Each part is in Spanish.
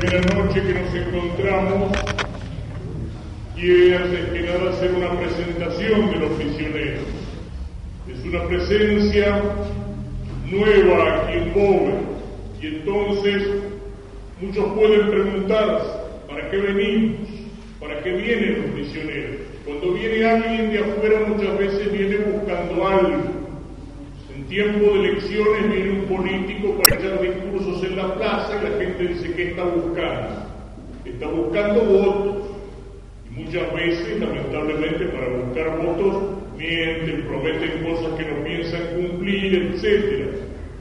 primera noche que nos encontramos, quiero antes que nada hacer una presentación de los misioneros. Es una presencia nueva aquí en Bober y entonces muchos pueden preguntarse, ¿para qué venimos? ¿Para qué vienen los misioneros? Cuando viene alguien de afuera muchas veces viene buscando algo tiempo de elecciones viene un político para echar discursos en la plaza y la gente dice, ¿qué está buscando? Está buscando votos. Y muchas veces, lamentablemente, para buscar votos, mienten, prometen cosas que no piensan cumplir, etc.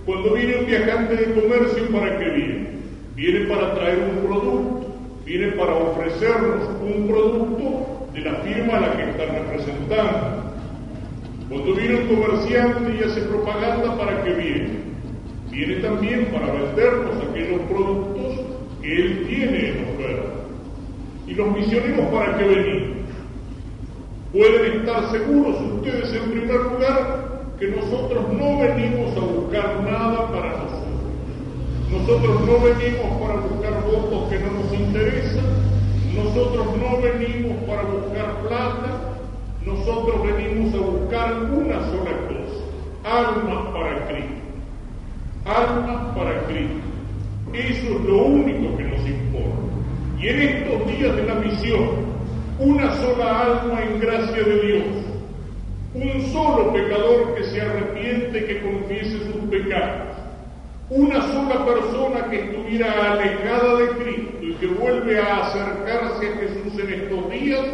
Cuando viene un viajante de comercio, ¿para qué viene? Viene para traer un producto, viene para ofrecernos un producto de la firma a la que está representando. Cuando viene un comerciante y hace propaganda, ¿para qué viene? Viene también para vendernos aquellos productos que él tiene en oferta. ¿Y los misioneros para qué venimos? Pueden estar seguros ustedes en primer lugar que nosotros no venimos a buscar nada para nosotros. Nosotros no venimos para buscar votos que no nos interesan. Nosotros no venimos para buscar plata nosotros venimos a buscar una sola cosa, almas para Cristo. Almas para Cristo. Eso es lo único que nos importa. Y en estos días de la misión, una sola alma en gracia de Dios, un solo pecador que se arrepiente, que confiese sus pecados, una sola persona que estuviera alejada de Cristo y que vuelve a acercarse a Jesús en estos días,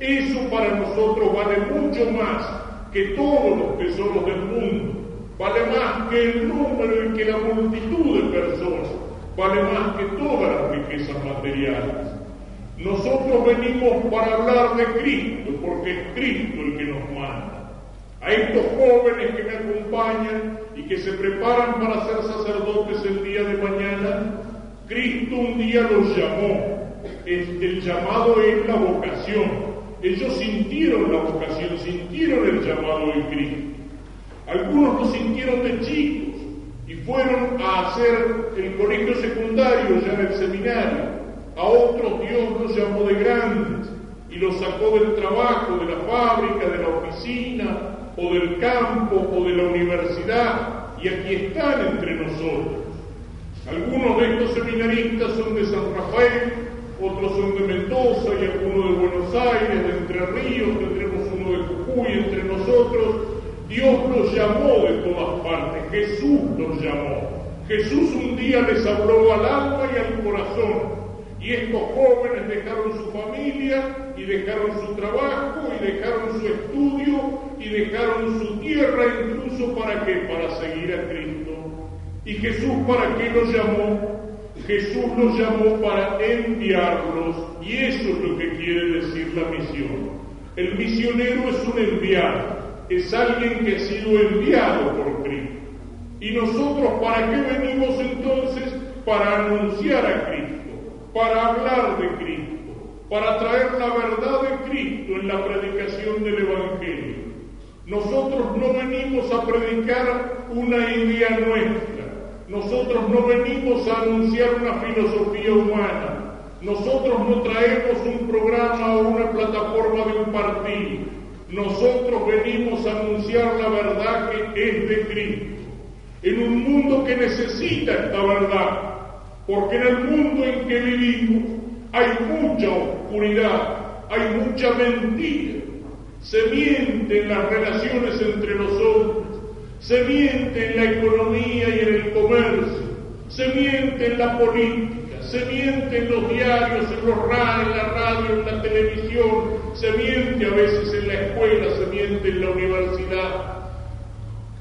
eso para nosotros vale mucho más que todos los tesoros del mundo, vale más que el número y que la multitud de personas, vale más que todas las riquezas materiales. Nosotros venimos para hablar de Cristo, porque es Cristo el que nos manda. A estos jóvenes que me acompañan y que se preparan para ser sacerdotes el día de mañana, Cristo un día los llamó. El llamado es la vocación. Ellos sintieron la vocación, sintieron el llamado de Cristo. Algunos lo sintieron de chicos y fueron a hacer el colegio secundario ya en el seminario. A otros Dios los llamó de grandes y los sacó del trabajo, de la fábrica, de la oficina, o del campo, o de la universidad, y aquí están entre nosotros. Algunos de estos seminaristas son de San Rafael, otros son de Mendoza y algunos de Ríos, tendremos uno de Jujuy entre nosotros. Dios los llamó de todas partes, Jesús los llamó. Jesús un día les habló al alma y al corazón. Y estos jóvenes dejaron su familia y dejaron su trabajo y dejaron su estudio y dejaron su tierra incluso para qué? Para seguir a Cristo. ¿Y Jesús para qué los llamó? Jesús los llamó para enviarlos y eso es lo que quiere decir la misión. El misionero es un enviado, es alguien que ha sido enviado por Cristo. ¿Y nosotros para qué venimos entonces? Para anunciar a Cristo, para hablar de Cristo, para traer la verdad de Cristo en la predicación del Evangelio. Nosotros no venimos a predicar una idea nuestra, nosotros no venimos a anunciar una filosofía humana. Nosotros no traemos un programa o una plataforma de un partido. Nosotros venimos a anunciar la verdad que es de Cristo. En un mundo que necesita esta verdad. Porque en el mundo en que vivimos hay mucha oscuridad, hay mucha mentira. Se miente en las relaciones entre los hombres se miente en la economía y en el comercio, se miente en la política, se miente en los diarios, en, los en la radio, en la televisión, se miente a veces en la escuela, se miente en la universidad.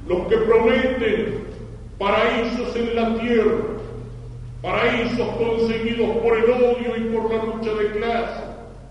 Los que prometen paraísos en la tierra, paraísos conseguidos por el odio y por la lucha de clase,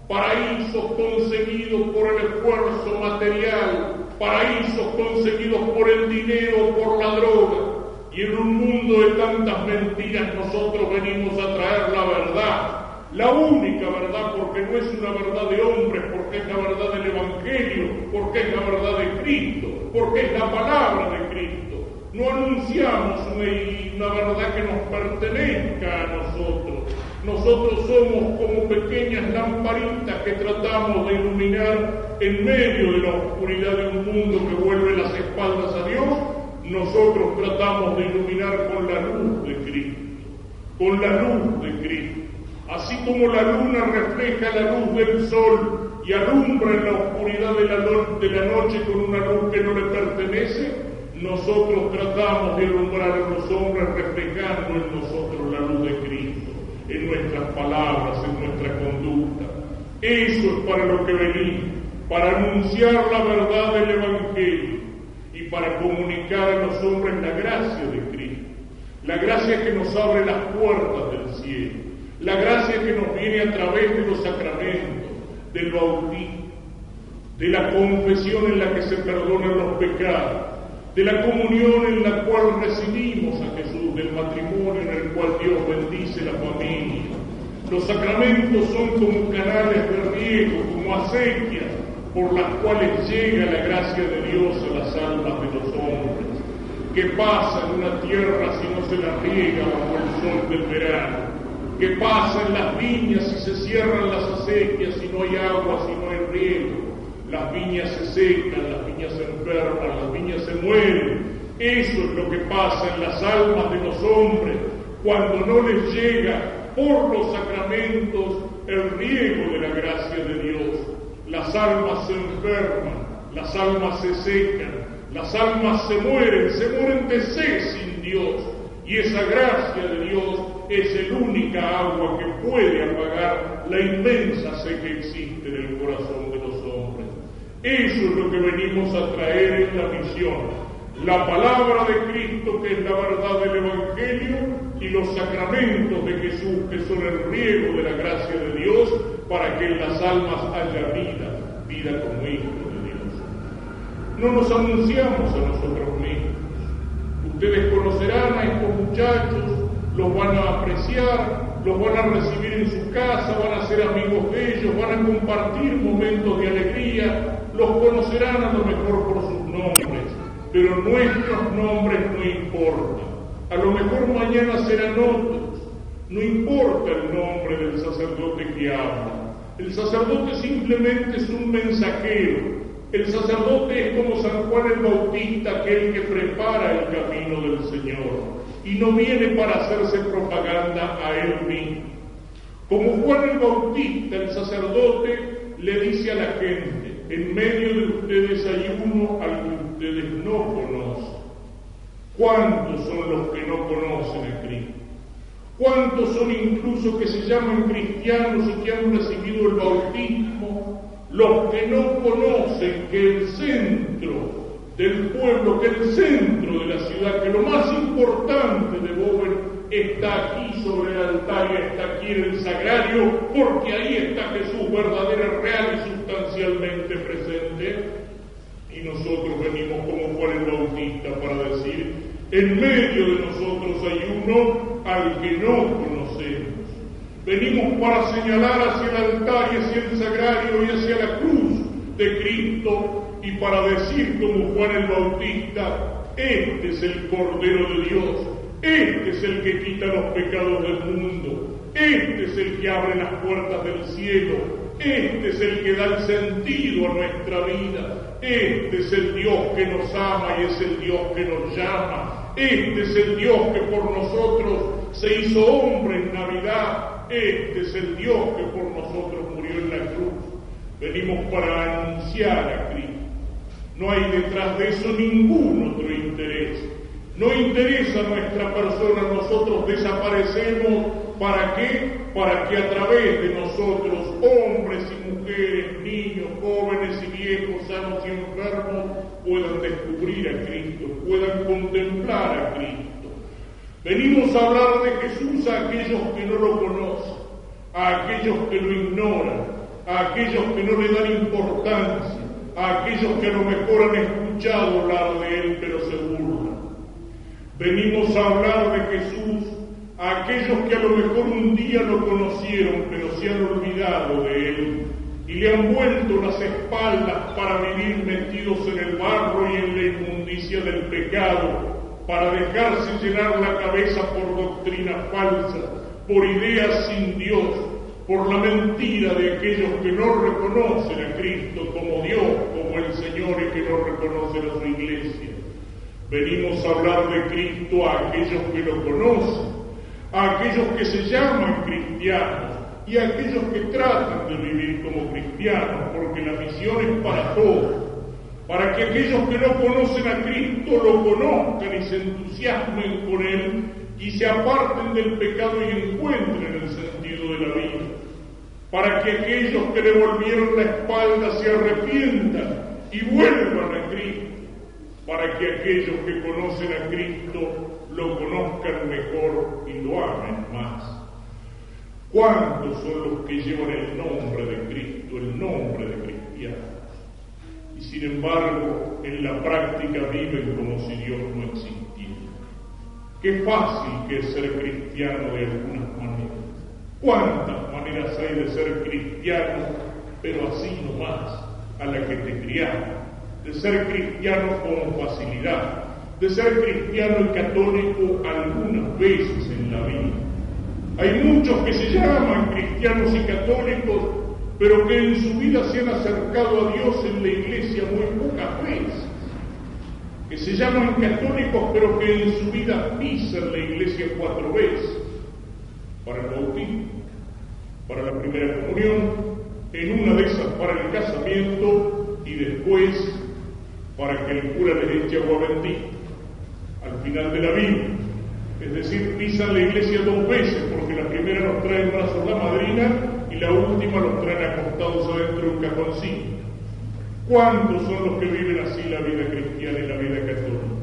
paraísos conseguidos por el esfuerzo material, paraísos conseguidos por el dinero, por la droga. Y en un mundo de tantas mentiras nosotros venimos a traer la verdad, la única verdad, porque no es una verdad de hombres, porque es la verdad del Evangelio, porque es la verdad de Cristo, porque es la palabra de Cristo. No anunciamos una, verdad que nos pertenezca a nosotros, nosotros somos como pequeñas lamparitas que tratamos de iluminar en medio de la oscuridad de un mundo que vuelve las espaldas a Dios. Nosotros tratamos de iluminar con la luz de Cristo, con la luz de Cristo. Así como la luna refleja la luz del sol y alumbra en la oscuridad de la, noche con una luz que no le pertenece, nosotros tratamos de alumbrar a los hombres reflejando en nosotros la luz de Cristo, en nuestras palabras, en nuestra conducta. Eso es para lo que venimos, para anunciar la verdad del Evangelio para comunicar a los hombres la gracia de Cristo. La gracia que nos abre las puertas del cielo, la gracia que nos viene a través de los sacramentos, del bautismo, de la confesión en la que se perdonan los pecados, de la comunión en la cual recibimos a Jesús, del matrimonio en el cual Dios bendice la familia. Los sacramentos son como canales de riego, como acequias por las cuales llega la gracia de Dios a las almas de los hombres. ¿Qué pasa en una tierra si no se la riega bajo el sol del verano? ¿Qué pasa en las viñas si se cierran las acequias, si no hay agua, si no hay riego? las viñas se secan, las viñas se enferman, las viñas se mueren. Eso es lo que pasa en las almas de los hombres cuando no les llega por los sacramentos el riego de la gracia de Dios. Las almas se enferman, las almas se secan, las almas se mueren, se mueren de sed sin Dios. Y esa gracia de Dios es el única agua que puede apagar la inmensa sed que existe en el corazón de los hombres. Eso es lo que venimos a traer en la misión. La palabra de Cristo, que es la verdad del Evangelio, y los sacramentos de Jesús, que son el riego de la gracia de Dios, para que en las almas haya vida, vida como hijo de Dios. No nos anunciamos a nosotros mismos. Ustedes conocerán a estos muchachos, los van a apreciar, los van a recibir en su casa, van a ser amigos de ellos, van a compartir momentos de alegría, los conocerán a lo mejor por sus nombres, pero nuestros nombres no importan. A lo mejor mañana serán otros. No importa el nombre del sacerdote que habla. El sacerdote simplemente es un mensajero. El sacerdote es como San Juan el Bautista, aquel que prepara el camino del Señor y no viene para hacerse propaganda a él mismo. Como Juan el Bautista, el sacerdote, le dice a la gente, en medio de ustedes hay uno al que ustedes no conocen. ¿Cuántos son los que no conocen a Cristo? ¿Cuántos son incluso que se llaman cristianos y que han recibido el bautismo? Los que no conocen que el centro del pueblo, que el centro de la ciudad, que lo más importante de Bowen está aquí sobre el altar y está aquí en el sagrario, porque ahí está Jesús verdadero, real y sustancialmente presente. Y nosotros venimos como Juan el Bautista para decir, en medio de nosotros hay uno al que no conocemos. Venimos para señalar hacia el altar y hacia el sagrario y hacia la cruz de Cristo y para decir como Juan el Bautista, este es el Cordero de Dios, este es el que quita los pecados del mundo, este es el que abre las puertas del cielo, este es el que da el sentido a nuestra vida, este es el Dios que nos ama y es el Dios que nos llama, este es el Dios que por nosotros se hizo hombre en Navidad, este es el Dios que por nosotros murió en la cruz. Venimos para anunciar a Cristo. No hay detrás de eso ningún otro interés. No interesa nuestra persona, nosotros desaparecemos. ¿Para qué? Para que a través de nosotros, hombres y mujeres, niños, jóvenes y viejos, sanos y enfermos, puedan descubrir a Cristo, puedan contemplar a Cristo. Venimos a hablar de Jesús a aquellos que no lo conocen, a aquellos que lo ignoran, a aquellos que no le dan importancia, a aquellos que a lo mejor han escuchado hablar de Él pero se burlan. Venimos a hablar de Jesús a aquellos que a lo mejor un día lo conocieron pero se han olvidado de Él y le han vuelto las espaldas para vivir metidos en el barro y en la inmundicia del pecado, para dejarse llenar la cabeza por doctrinas falsas, por ideas sin Dios, por la mentira de aquellos que no reconocen a Cristo como Dios, como el Señor y que no reconocen a su iglesia. Venimos a hablar de Cristo a aquellos que lo conocen, a aquellos que se llaman cristianos y a aquellos que tratan de vivir como cristianos, porque la misión es para todos para que aquellos que no conocen a Cristo lo conozcan y se entusiasmen con Él y se aparten del pecado y encuentren el sentido de la vida, para que aquellos que le volvieron la espalda se arrepientan y vuelvan a Cristo, para que aquellos que conocen a Cristo lo conozcan mejor y lo amen más. ¿Cuántos son los que llevan el nombre de Cristo, el nombre de cristiano? Sin embargo en la práctica viven como si Dios no existiera. Qué fácil que es ser cristiano de algunas maneras. ¿Cuántas maneras hay de ser cristiano, pero así nomás, a la que te criaron? De ser cristiano con facilidad, de ser cristiano y católico algunas veces en la vida. Hay muchos que se llaman cristianos y católicos pero que en su vida se han acercado a Dios en la iglesia muy pocas veces, que se llaman católicos, pero que en su vida pisan la iglesia cuatro veces, para el bautismo, para la primera comunión, en una de esas para el casamiento y después para que el cura les eche agua bendita al final de la vida. Es decir, pisan la iglesia dos veces, porque la primera nos trae en brazos la madrina y la última los traen acostados adentro de un cajoncito. ¿Cuántos son los que viven así la vida cristiana y la vida católica?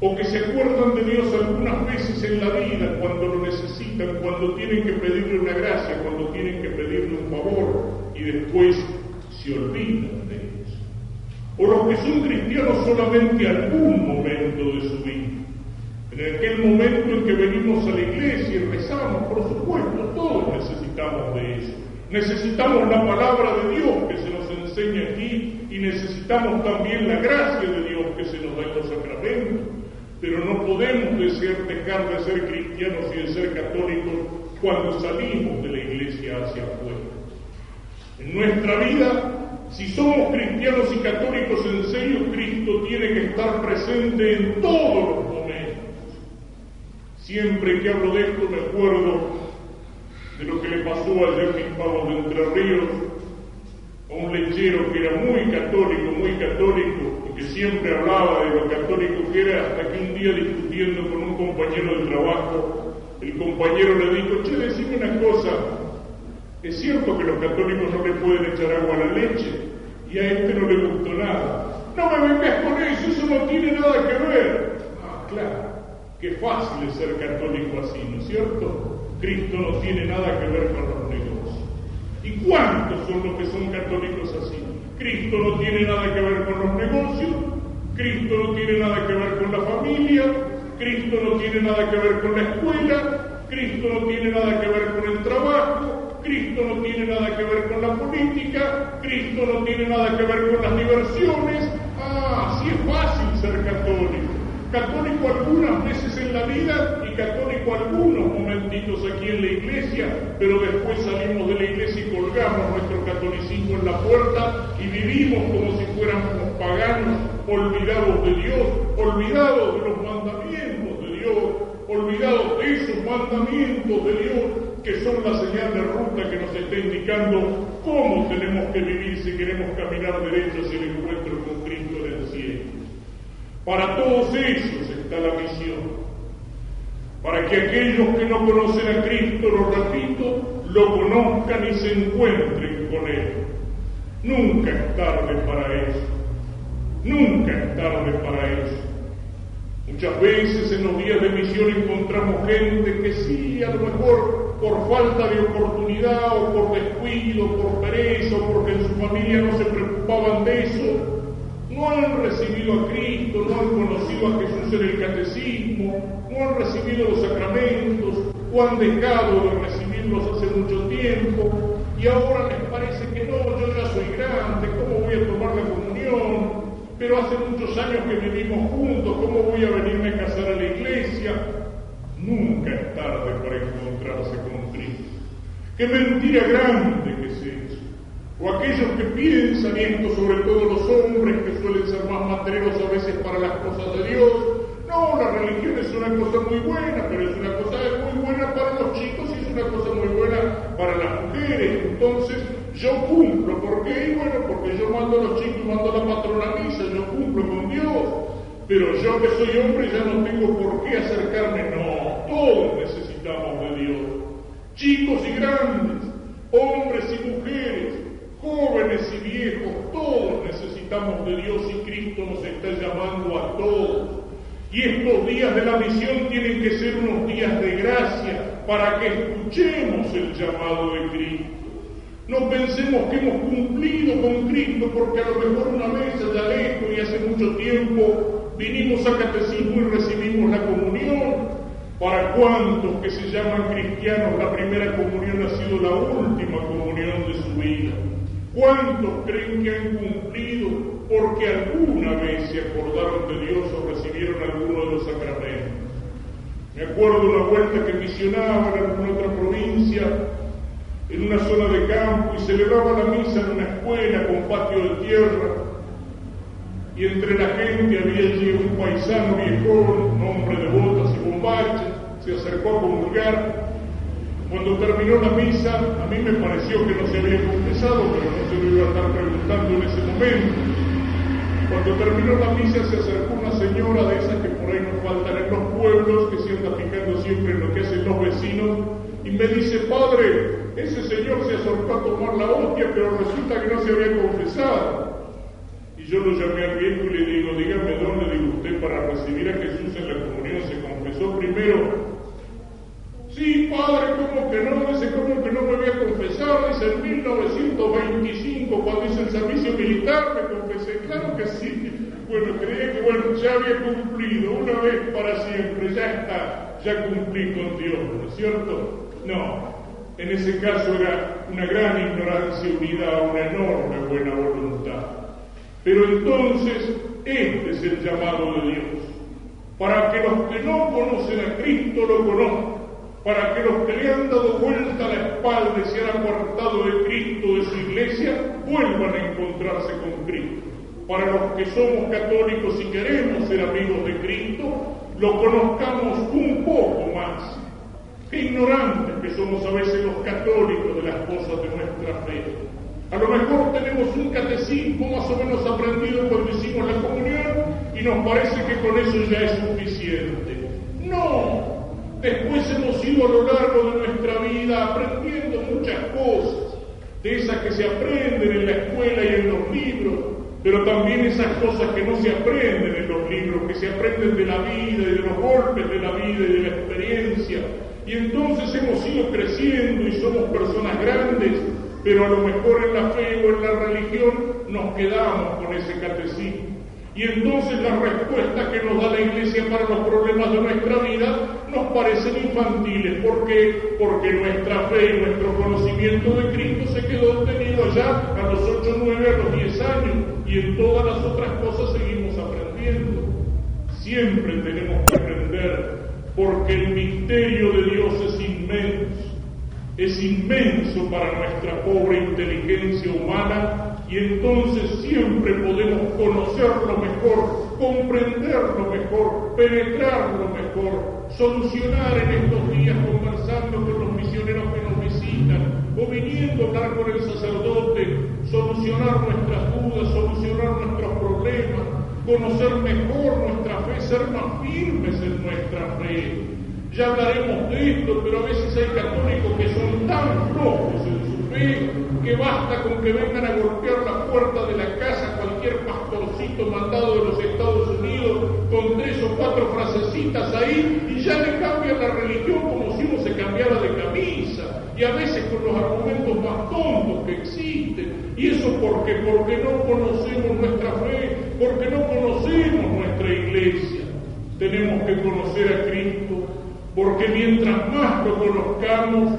O que se acuerdan de Dios algunas veces en la vida cuando lo necesitan, cuando tienen que pedirle una gracia, cuando tienen que pedirle un favor y después se olvidan de Dios. O los que son cristianos solamente algún momento de su vida. En aquel momento en que venimos a la iglesia y rezamos, por supuesto, todos necesitamos de eso. Necesitamos la palabra de Dios que se nos enseña aquí y necesitamos también la gracia de Dios que se nos da en los sacramentos. Pero no podemos dejar de ser cristianos y de ser católicos cuando salimos de la iglesia hacia afuera. En nuestra vida, si somos cristianos y católicos en serio, Cristo tiene que estar presente en todos los Siempre que hablo de esto me acuerdo de lo que le pasó al Jeffrey Pavos de Entre Ríos, a un lechero que era muy católico, muy católico, y que siempre hablaba de lo católico que era, hasta que un día discutiendo con un compañero de trabajo, el compañero le dijo, che, decime una cosa, es cierto que los católicos no le pueden echar agua a la leche, y a este no le gustó nada. No me vengas con eso, eso no tiene nada que ver. Ah, claro. Qué fácil es ser católico así, ¿no es cierto? Cristo no tiene nada que ver con los negocios. ¿Y cuántos son los que son católicos así? Cristo no tiene nada que ver con los negocios, Cristo no tiene nada que ver con la familia, Cristo no tiene nada que ver con la escuela, Cristo no tiene nada que ver con el trabajo, Cristo no tiene nada que ver con la política, Cristo no tiene nada que ver con las diversiones. Ah, sí es fácil católico algunas veces en la vida y católico algunos momentitos aquí en la iglesia, pero después salimos de la iglesia y colgamos nuestro catolicismo en la puerta y vivimos como si fuéramos paganos, olvidados de Dios, olvidados de los mandamientos de Dios, olvidados de esos mandamientos de Dios que son la señal de ruta que nos está indicando cómo tenemos que vivir si queremos caminar derecho hacia el encuentro con Cristo en el cielo. Para todos ellos está la misión. Para que aquellos que no conocen a Cristo, lo repito, lo conozcan y se encuentren con Él. Nunca es tarde para eso. Nunca es tarde para eso. Muchas veces en los días de misión encontramos gente que sí, a lo mejor por falta de oportunidad o por descuido, por pereza o porque en su familia no se preocupaban de eso, no han recibido a Cristo, no han conocido a Jesús en el catecismo, no han recibido los sacramentos o han dejado de recibirlos hace mucho tiempo y ahora les parece que no, yo ya soy grande, ¿cómo voy a tomar la comunión? Pero hace muchos años que vivimos juntos, ¿cómo voy a venirme a casar a la iglesia? Nunca es tarde para encontrarse con Qué mentira grande que es eso. O aquellos que piensan, esto sobre todo los hombres suelen ser más materiales a veces para las cosas de Dios, no, la religión es una cosa muy buena, pero es una cosa muy buena para los chicos y es una cosa muy buena para las mujeres. Entonces, yo cumplo. ¿Por qué? Bueno, porque yo mando a los chicos, mando a la patrona misa, yo cumplo con Dios. Pero yo que soy hombre ya no tengo por qué acercarme. No, todos necesitamos de Dios chicos y grandes, hombres y mujeres, jóvenes y viejos, todos necesitamos de Dios y Cristo nos está llamando a todos. Y estos días de la misión tienen que ser unos días de gracia para que escuchemos el llamado de Cristo. No pensemos que hemos cumplido con Cristo porque a lo mejor una vez allá lejos y hace mucho tiempo vinimos a catecismo y recibimos la comunión para cuantos que se llaman cristianos, la primera comunión ha sido la última comunión de su vida. ¿Cuántos creen que han cumplido porque alguna vez se acordaron de Dios o recibieron alguno de los sacramentos? Me acuerdo una vuelta que misionaba en alguna otra provincia, en una zona de campo, y celebraba la misa en una escuela con patio de tierra, y entre la gente había allí un paisano viejón, hombre de botas y bombachas, se acercó a comulgar. Cuando terminó la misa, a mí me pareció que no se había confesado, pero no se lo iba a estar preguntando en ese momento. Cuando terminó la misa se acercó una señora de esas que por ahí nos faltan en los pueblos, que se anda fijando siempre en lo que hacen los vecinos, y me dice, padre, ese señor se acercó a tomar la hostia, pero resulta que no se había confesado. Y yo lo llamé al viejo y le digo, dígame dónde digo usted para recibir a Jesús en la comunión se confesó primero. Sí, padre, ¿cómo que no? Dice, ¿cómo que no me voy a confesar? Dice, en 1925, cuando hice el servicio militar, me confesé. Claro que sí. Bueno, creía que, bueno, ya había cumplido una vez para siempre, ya está, ya cumplí con Dios, ¿no es cierto? No, en ese caso era una gran ignorancia unida a una enorme buena voluntad. Pero entonces, este es el llamado de Dios, para que los que no conocen a Cristo lo conozcan para que los que le han dado vuelta la espalda y se han apartado de Cristo, de su iglesia, vuelvan a encontrarse con Cristo. Para los que somos católicos y queremos ser amigos de Cristo, lo conozcamos un poco más. Qué ignorantes que somos a veces los católicos de las cosas de nuestra fe. A lo mejor tenemos un catecismo más o menos aprendido cuando hicimos la comunión y nos parece que con eso ya es suficiente. No, Después hemos ido a lo largo de nuestra vida aprendiendo muchas cosas, de esas que se aprenden en la escuela y en los libros, pero también esas cosas que no se aprenden en los libros, que se aprenden de la vida y de los golpes de la vida y de la experiencia. Y entonces hemos ido creciendo y somos personas grandes, pero a lo mejor en la fe o en la religión nos quedamos con ese catecismo. Y entonces las respuestas que nos da la Iglesia para los problemas de nuestra vida nos parecen infantiles. ¿Por qué? Porque nuestra fe y nuestro conocimiento de Cristo se quedó obtenido allá a los 8, 9, a los 10 años. Y en todas las otras cosas seguimos aprendiendo. Siempre tenemos que aprender porque el misterio de Dios es inmenso. Es inmenso para nuestra pobre inteligencia humana y entonces siempre podemos conocerlo mejor, comprenderlo mejor, penetrarlo mejor, solucionar en estos días conversando con los misioneros que nos visitan o viniendo a hablar con el sacerdote, solucionar nuestras dudas, solucionar nuestros problemas, conocer mejor nuestra fe, ser más firmes en nuestra fe. Ya hablaremos de esto, pero a veces hay católicos que son tan flojos que basta con que vengan a golpear la puerta de la casa cualquier pastorcito mandado de los Estados Unidos con tres o cuatro frasecitas ahí y ya le cambian la religión como si uno se cambiara de camisa y a veces con los argumentos más tontos que existen. ¿Y eso por qué? Porque no conocemos nuestra fe, porque no conocemos nuestra iglesia. Tenemos que conocer a Cristo, porque mientras más lo conozcamos,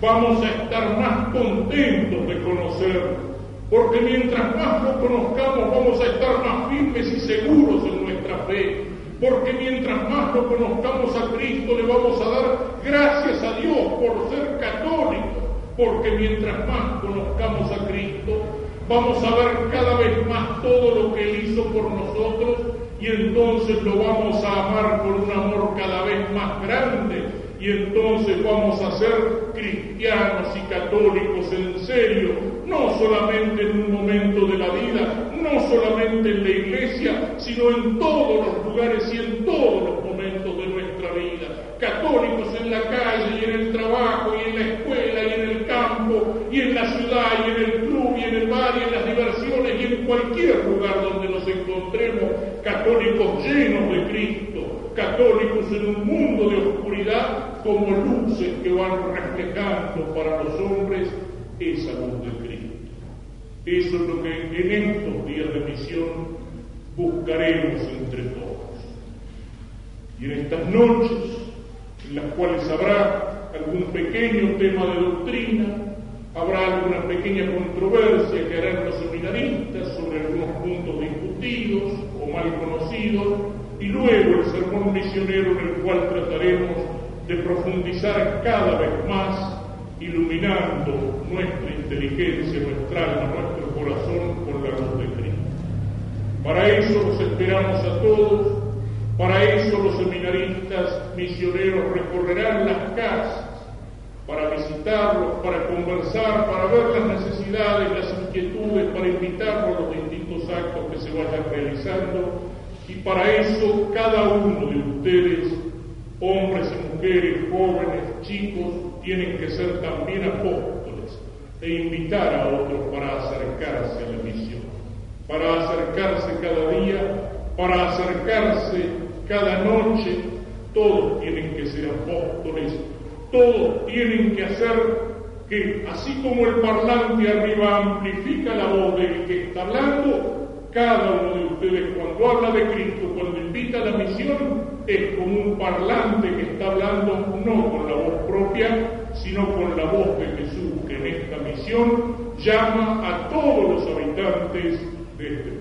vamos a estar más contentos de conocerlo. Porque mientras más lo conozcamos, vamos a estar más firmes y seguros en nuestra fe. Porque mientras más lo conozcamos a Cristo, le vamos a dar gracias a Dios por ser católicos, porque mientras más conozcamos a Cristo, vamos a ver cada vez más todo lo que Él hizo por nosotros y entonces lo vamos a amar con un amor cada vez más grande y entonces vamos a ser cristianos y católicos en serio, no solamente en un momento de la vida, no solamente en la iglesia, sino en todos los lugares y en todos los momentos de nuestra vida. Católicos en la calle y en el trabajo y en la escuela y en el campo y en la ciudad y en el club y en el bar y en las diversiones y en cualquier lugar donde nos encontremos, católicos llenos de Cristo, católicos en un mundo como luces que van reflejando para los hombres esa luz de Cristo. Eso es lo que en estos días de misión buscaremos entre todos. Y en estas noches, en las cuales habrá algún pequeño tema de doctrina, habrá alguna pequeña controversia que harán los seminaristas sobre algunos puntos discutidos o mal conocidos, y luego el sermón misionero en el cual trataremos de profundizar cada vez más, iluminando nuestra inteligencia, nuestra alma, nuestro corazón con la luz de Cristo. Para eso los esperamos a todos, para eso los seminaristas misioneros recorrerán las casas para visitarlos, para conversar, para ver las necesidades, las inquietudes, para invitarlos a los distintos actos que se vayan realizando. Y para eso cada uno de ustedes, hombres y mujeres, jóvenes, chicos, tienen que ser también apóstoles e invitar a otros para acercarse a la misión, para acercarse cada día, para acercarse cada noche. Todos tienen que ser apóstoles, todos tienen que hacer que, así como el parlante arriba amplifica la voz del que está hablando, cada uno de ustedes cuando habla de Cristo, cuando invita a la misión, es como un parlante que está hablando no con la voz propia, sino con la voz de Jesús, que en esta misión llama a todos los habitantes de este.